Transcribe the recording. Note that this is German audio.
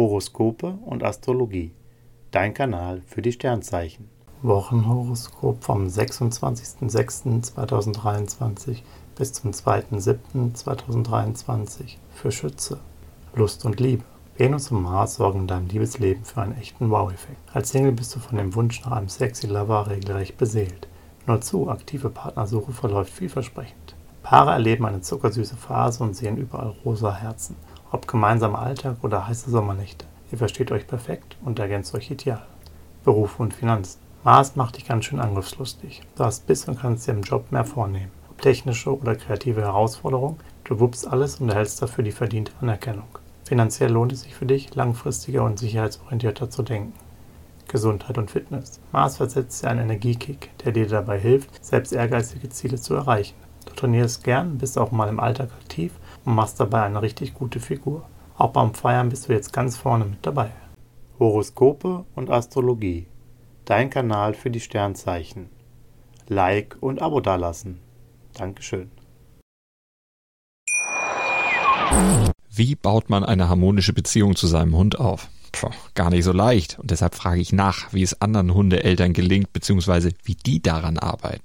Horoskope und Astrologie. Dein Kanal für die Sternzeichen. Wochenhoroskop vom 26.06.2023 bis zum 2.07.2023 für Schütze. Lust und Liebe. Venus und Mars sorgen in deinem Liebesleben für einen echten Wow-Effekt. Als Single bist du von dem Wunsch nach einem sexy Lover regelrecht beseelt. Nur zu, aktive Partnersuche verläuft vielversprechend. Paare erleben eine zuckersüße Phase und sehen überall rosa Herzen. Ob gemeinsamer Alltag oder heiße Sommernächte. Ihr versteht euch perfekt und ergänzt euch ideal. Beruf und Finanzen. Mars macht dich ganz schön angriffslustig. Du hast Biss und kannst dir im Job mehr vornehmen. Ob technische oder kreative Herausforderung, du wuppst alles und erhältst dafür die verdiente Anerkennung. Finanziell lohnt es sich für dich, langfristiger und sicherheitsorientierter zu denken. Gesundheit und Fitness. Mars versetzt dir einen Energiekick, der dir dabei hilft, selbst ehrgeizige Ziele zu erreichen. Du trainierst gern, bist auch mal im Alltag aktiv und machst dabei eine richtig gute Figur. Auch beim Feiern bist du jetzt ganz vorne mit dabei. Horoskope und Astrologie. Dein Kanal für die Sternzeichen. Like und Abo dalassen. Dankeschön. Wie baut man eine harmonische Beziehung zu seinem Hund auf? Puh, gar nicht so leicht. Und deshalb frage ich nach, wie es anderen Hundeeltern gelingt, beziehungsweise wie die daran arbeiten.